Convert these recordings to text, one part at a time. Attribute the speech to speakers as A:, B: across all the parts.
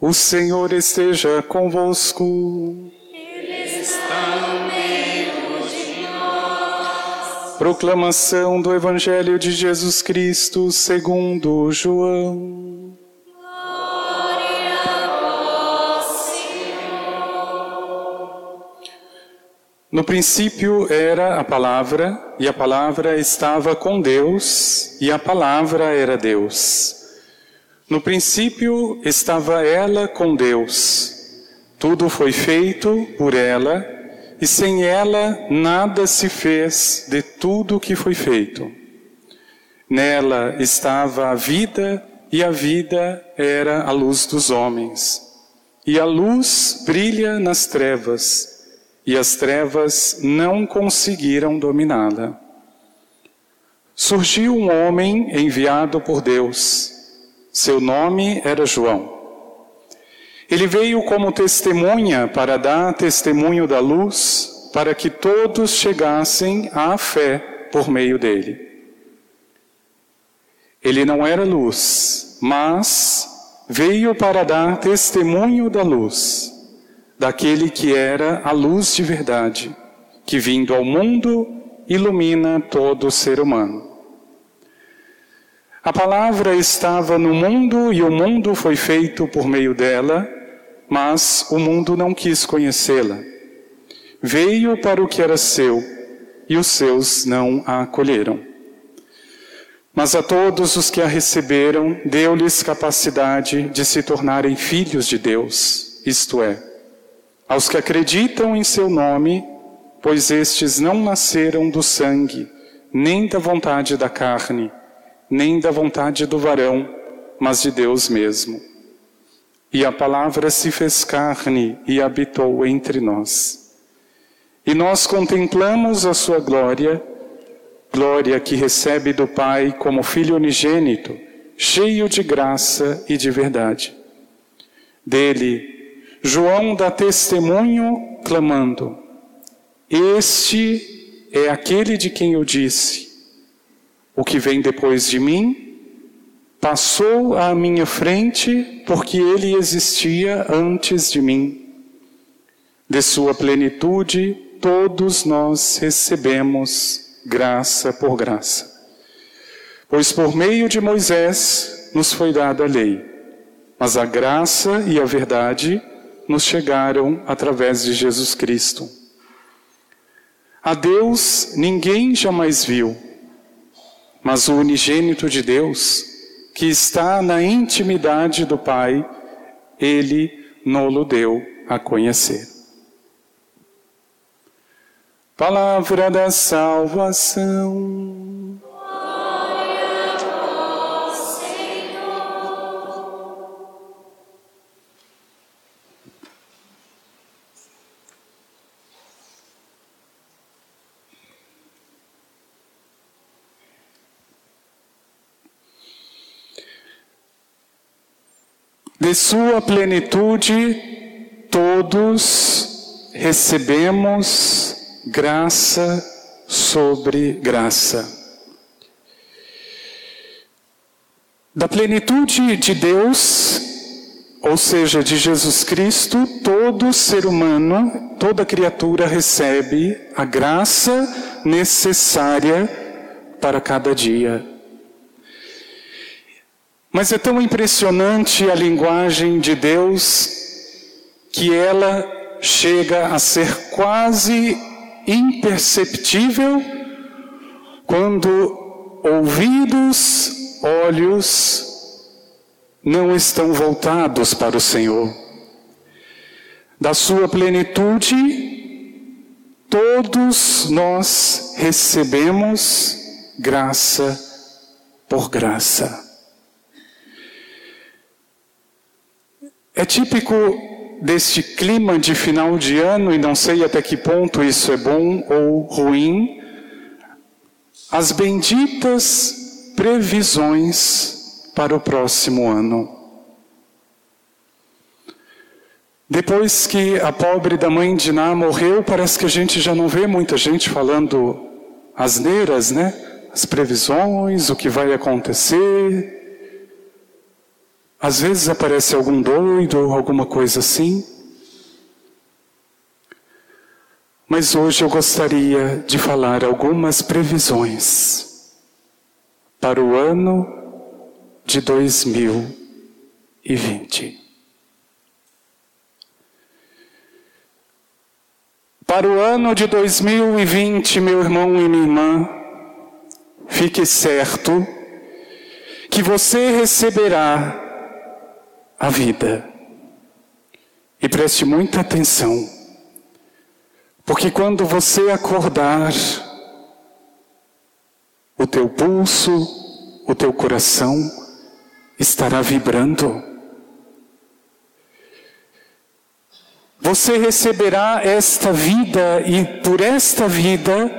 A: O Senhor esteja convosco.
B: Ele está no meio de nós.
A: Proclamação do Evangelho de Jesus Cristo segundo João.
B: Glória a vós, Senhor.
A: No princípio era a palavra, e a palavra estava com Deus, e a palavra era Deus. No princípio estava ela com Deus. Tudo foi feito por ela, e sem ela nada se fez de tudo que foi feito. Nela estava a vida, e a vida era a luz dos homens. E a luz brilha nas trevas, e as trevas não conseguiram dominá-la. Surgiu um homem enviado por Deus seu nome era João. Ele veio como testemunha para dar testemunho da luz, para que todos chegassem à fé por meio dele. Ele não era luz, mas veio para dar testemunho da luz, daquele que era a luz de verdade, que vindo ao mundo ilumina todo ser humano. A palavra estava no mundo e o mundo foi feito por meio dela, mas o mundo não quis conhecê-la. Veio para o que era seu e os seus não a acolheram. Mas a todos os que a receberam, deu-lhes capacidade de se tornarem filhos de Deus, isto é, aos que acreditam em seu nome, pois estes não nasceram do sangue, nem da vontade da carne, nem da vontade do varão, mas de Deus mesmo. E a palavra se fez carne e habitou entre nós. E nós contemplamos a sua glória, glória que recebe do Pai como Filho unigênito, cheio de graça e de verdade. Dele, João dá testemunho, clamando: Este é aquele de quem eu disse o que vem depois de mim passou à minha frente porque ele existia antes de mim. De sua plenitude, todos nós recebemos graça por graça. Pois por meio de Moisés nos foi dada a lei, mas a graça e a verdade nos chegaram através de Jesus Cristo. A Deus ninguém jamais viu mas o unigênito de Deus, que está na intimidade do Pai, ele nolo deu a conhecer. Palavra da salvação. De sua plenitude, todos recebemos graça sobre graça. Da plenitude de Deus, ou seja, de Jesus Cristo, todo ser humano, toda criatura recebe a graça necessária para cada dia. Mas é tão impressionante a linguagem de Deus que ela chega a ser quase imperceptível quando ouvidos, olhos não estão voltados para o Senhor. Da sua plenitude, todos nós recebemos graça por graça. É típico deste clima de final de ano, e não sei até que ponto isso é bom ou ruim, as benditas previsões para o próximo ano. Depois que a pobre da mãe de Ná morreu, parece que a gente já não vê muita gente falando asneiras, né? As previsões, o que vai acontecer. Às vezes aparece algum doido ou alguma coisa assim. Mas hoje eu gostaria de falar algumas previsões para o ano de 2020. Para o ano de 2020, meu irmão e minha irmã, fique certo que você receberá a vida. E preste muita atenção, porque quando você acordar, o teu pulso, o teu coração estará vibrando. Você receberá esta vida e por esta vida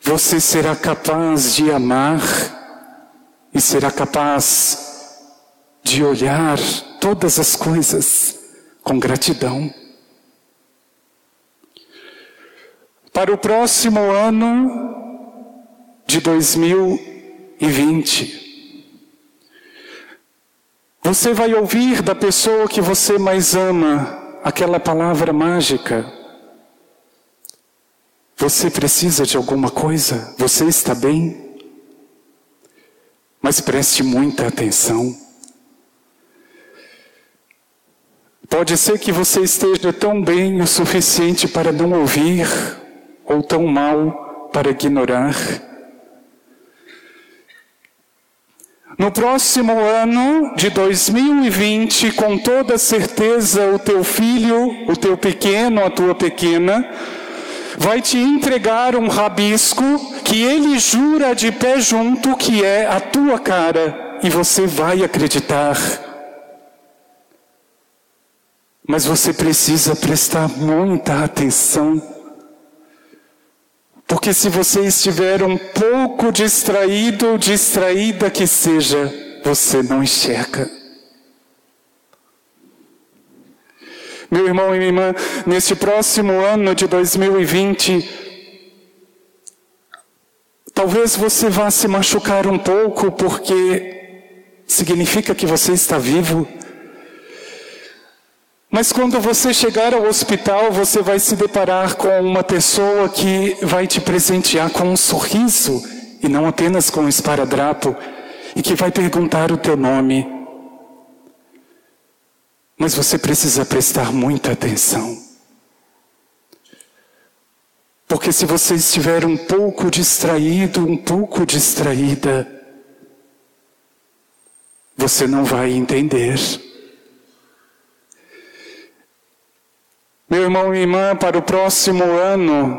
A: você será capaz de amar e será capaz de olhar todas as coisas com gratidão. Para o próximo ano de 2020, você vai ouvir da pessoa que você mais ama aquela palavra mágica. Você precisa de alguma coisa? Você está bem? Mas preste muita atenção. Pode ser que você esteja tão bem o suficiente para não ouvir, ou tão mal para ignorar. No próximo ano de 2020, com toda certeza, o teu filho, o teu pequeno, a tua pequena, vai te entregar um rabisco que ele jura de pé junto que é a tua cara, e você vai acreditar. Mas você precisa prestar muita atenção. Porque se você estiver um pouco distraído ou distraída que seja, você não enxerga. Meu irmão e minha irmã, neste próximo ano de 2020, talvez você vá se machucar um pouco, porque significa que você está vivo. Mas quando você chegar ao hospital, você vai se deparar com uma pessoa que vai te presentear com um sorriso e não apenas com um esparadrapo e que vai perguntar o teu nome. Mas você precisa prestar muita atenção. Porque se você estiver um pouco distraído, um pouco distraída, você não vai entender. Meu irmão e irmã, para o próximo ano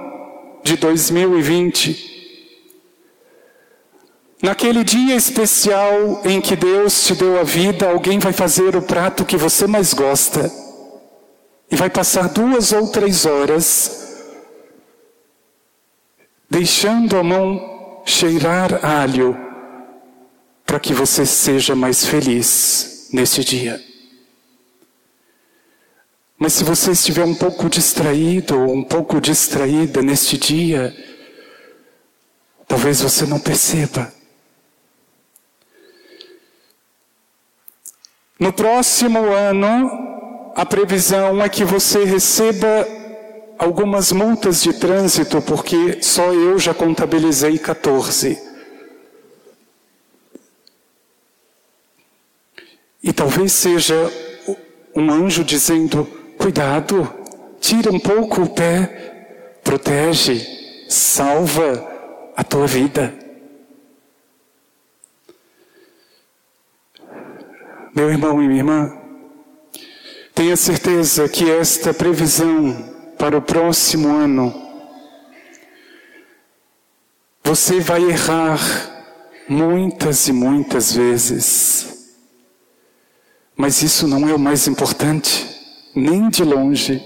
A: de 2020, Naquele dia especial em que Deus te deu a vida, alguém vai fazer o prato que você mais gosta e vai passar duas ou três horas deixando a mão cheirar alho para que você seja mais feliz nesse dia. Mas se você estiver um pouco distraído ou um pouco distraída neste dia, talvez você não perceba. No próximo ano, a previsão é que você receba algumas multas de trânsito, porque só eu já contabilizei 14. E talvez seja um anjo dizendo: Cuidado, tira um pouco o pé, protege, salva a tua vida. Meu irmão e minha irmã, tenha certeza que esta previsão para o próximo ano, você vai errar muitas e muitas vezes, mas isso não é o mais importante nem de longe.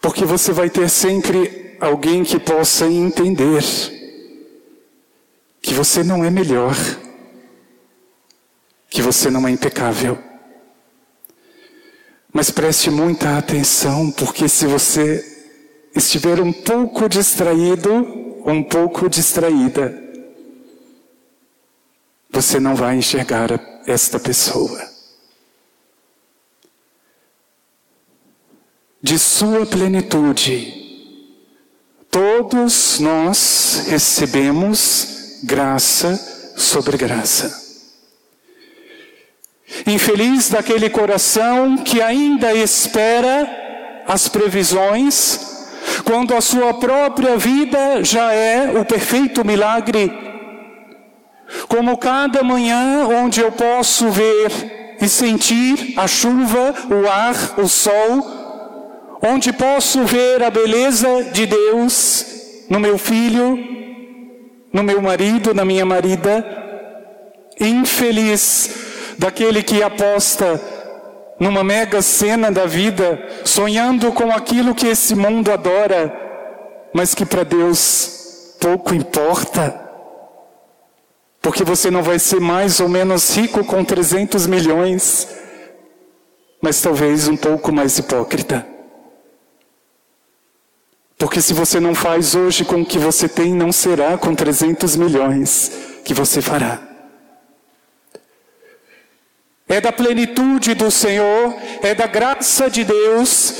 A: Porque você vai ter sempre alguém que possa entender que você não é melhor, que você não é impecável. Mas preste muita atenção, porque se você estiver um pouco distraído, um pouco distraída, você não vai enxergar esta pessoa. De sua plenitude, todos nós recebemos graça sobre graça. Infeliz daquele coração que ainda espera as previsões, quando a sua própria vida já é o perfeito milagre. Como cada manhã onde eu posso ver e sentir a chuva, o ar, o sol, onde posso ver a beleza de Deus no meu filho, no meu marido, na minha marida. Infeliz daquele que aposta numa mega cena da vida, sonhando com aquilo que esse mundo adora, mas que para Deus pouco importa. Porque você não vai ser mais ou menos rico com 300 milhões, mas talvez um pouco mais hipócrita. Porque se você não faz hoje com o que você tem, não será com 300 milhões que você fará é da plenitude do Senhor, é da graça de Deus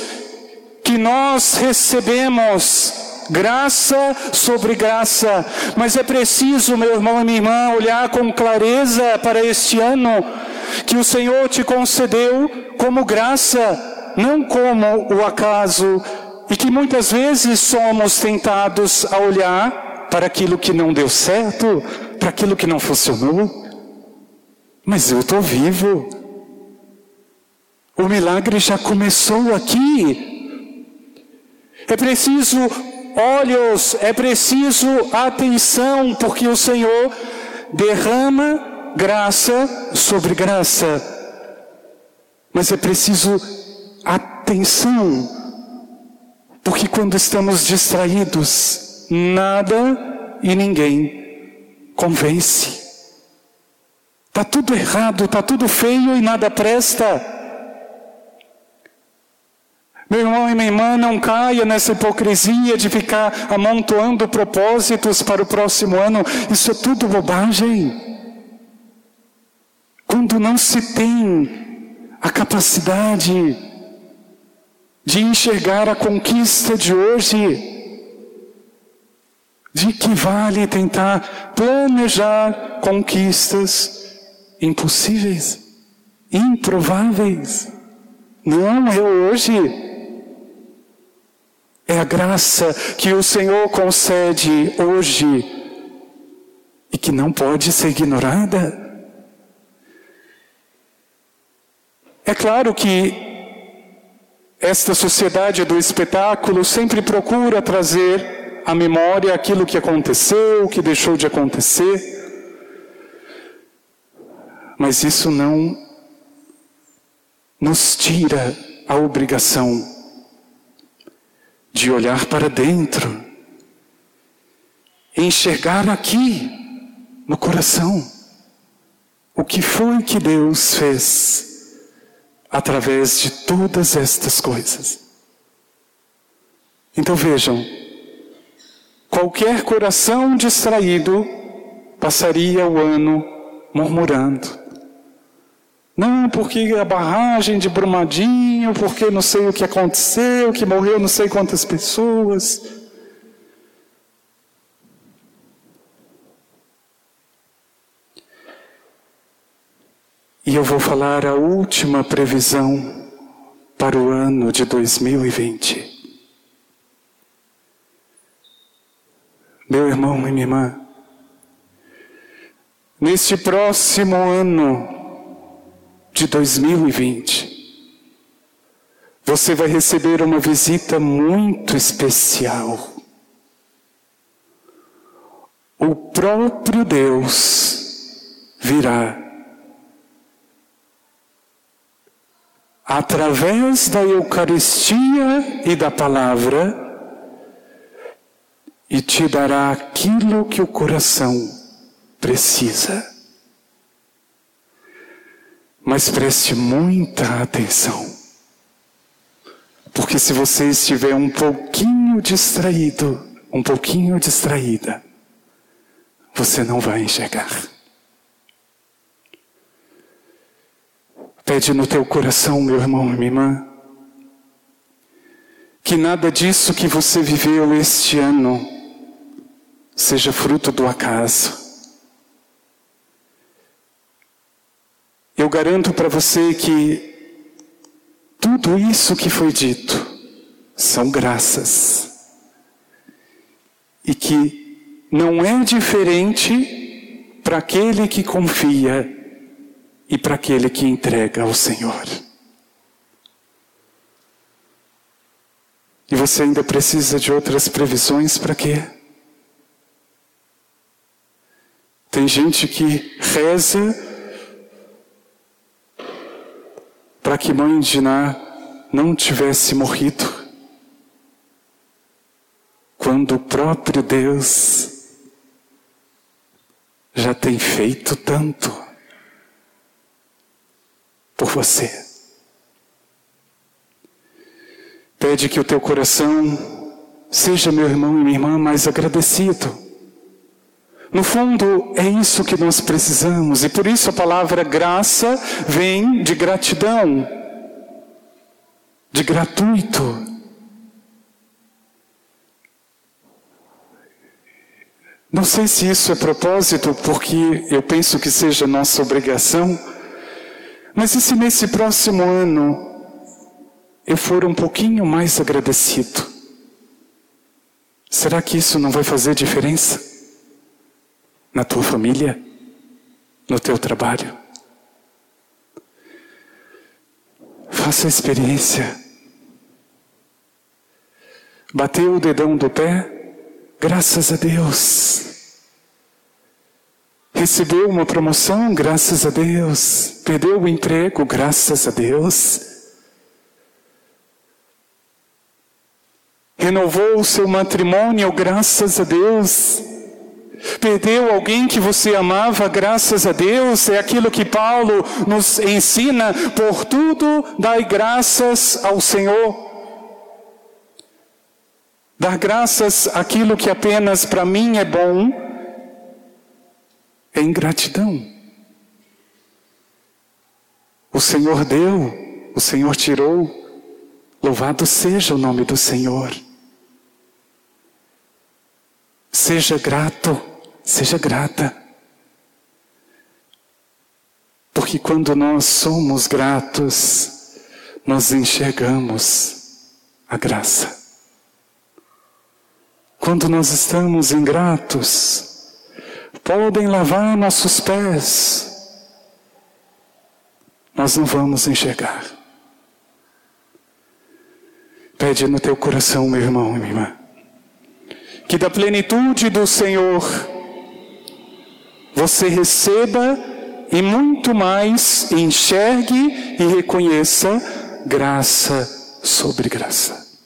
A: que nós recebemos graça sobre graça. Mas é preciso, meu irmão e minha irmã, olhar com clareza para este ano que o Senhor te concedeu como graça, não como o acaso, e que muitas vezes somos tentados a olhar para aquilo que não deu certo, para aquilo que não funcionou. Mas eu estou vivo. O milagre já começou aqui. É preciso olhos, é preciso atenção, porque o Senhor derrama graça sobre graça. Mas é preciso atenção, porque quando estamos distraídos, nada e ninguém convence. Está tudo errado, está tudo feio e nada presta. Meu irmão e minha irmã, não caia nessa hipocrisia de ficar amontoando propósitos para o próximo ano. Isso é tudo bobagem. Quando não se tem a capacidade de enxergar a conquista de hoje, de que vale tentar planejar conquistas impossíveis, improváveis. Não é hoje. É a graça que o Senhor concede hoje e que não pode ser ignorada. É claro que esta sociedade do espetáculo sempre procura trazer à memória aquilo que aconteceu, o que deixou de acontecer. Mas isso não nos tira a obrigação de olhar para dentro, enxergar aqui no coração o que foi que Deus fez através de todas estas coisas. Então vejam, qualquer coração distraído passaria o ano murmurando, não, porque a barragem de Brumadinho, porque não sei o que aconteceu, que morreu não sei quantas pessoas. E eu vou falar a última previsão para o ano de 2020. Meu irmão e minha irmã, neste próximo ano, de 2020, você vai receber uma visita muito especial. O próprio Deus virá através da Eucaristia e da palavra e te dará aquilo que o coração precisa. Mas preste muita atenção. Porque se você estiver um pouquinho distraído, um pouquinho distraída, você não vai enxergar. Pede no teu coração, meu irmão e minha irmã, que nada disso que você viveu este ano seja fruto do acaso. Eu garanto para você que tudo isso que foi dito são graças. E que não é diferente para aquele que confia e para aquele que entrega ao Senhor. E você ainda precisa de outras previsões para quê? Tem gente que reza para que mãe de Ná não tivesse morrido, quando o próprio Deus já tem feito tanto por você. Pede que o teu coração seja, meu irmão e minha irmã, mais agradecido. No fundo, é isso que nós precisamos, e por isso a palavra graça vem de gratidão, de gratuito. Não sei se isso é propósito, porque eu penso que seja nossa obrigação, mas e se nesse próximo ano eu for um pouquinho mais agradecido, será que isso não vai fazer diferença? Na tua família? No teu trabalho? Faça a experiência. Bateu o dedão do pé? Graças a Deus. Recebeu uma promoção? Graças a Deus. Perdeu o emprego? Graças a Deus. renovou o seu matrimônio, graças a Deus. Perdeu alguém que você amava, graças a Deus, é aquilo que Paulo nos ensina: por tudo dai graças ao Senhor. Dar graças àquilo que apenas para mim é bom é ingratidão. O Senhor deu, o Senhor tirou, louvado seja o nome do Senhor. Seja grato, seja grata. Porque quando nós somos gratos, nós enxergamos a graça. Quando nós estamos ingratos, podem lavar nossos pés, nós não vamos enxergar. Pede no teu coração, meu irmão e minha irmã que da plenitude do Senhor você receba e muito mais enxergue e reconheça graça sobre graça.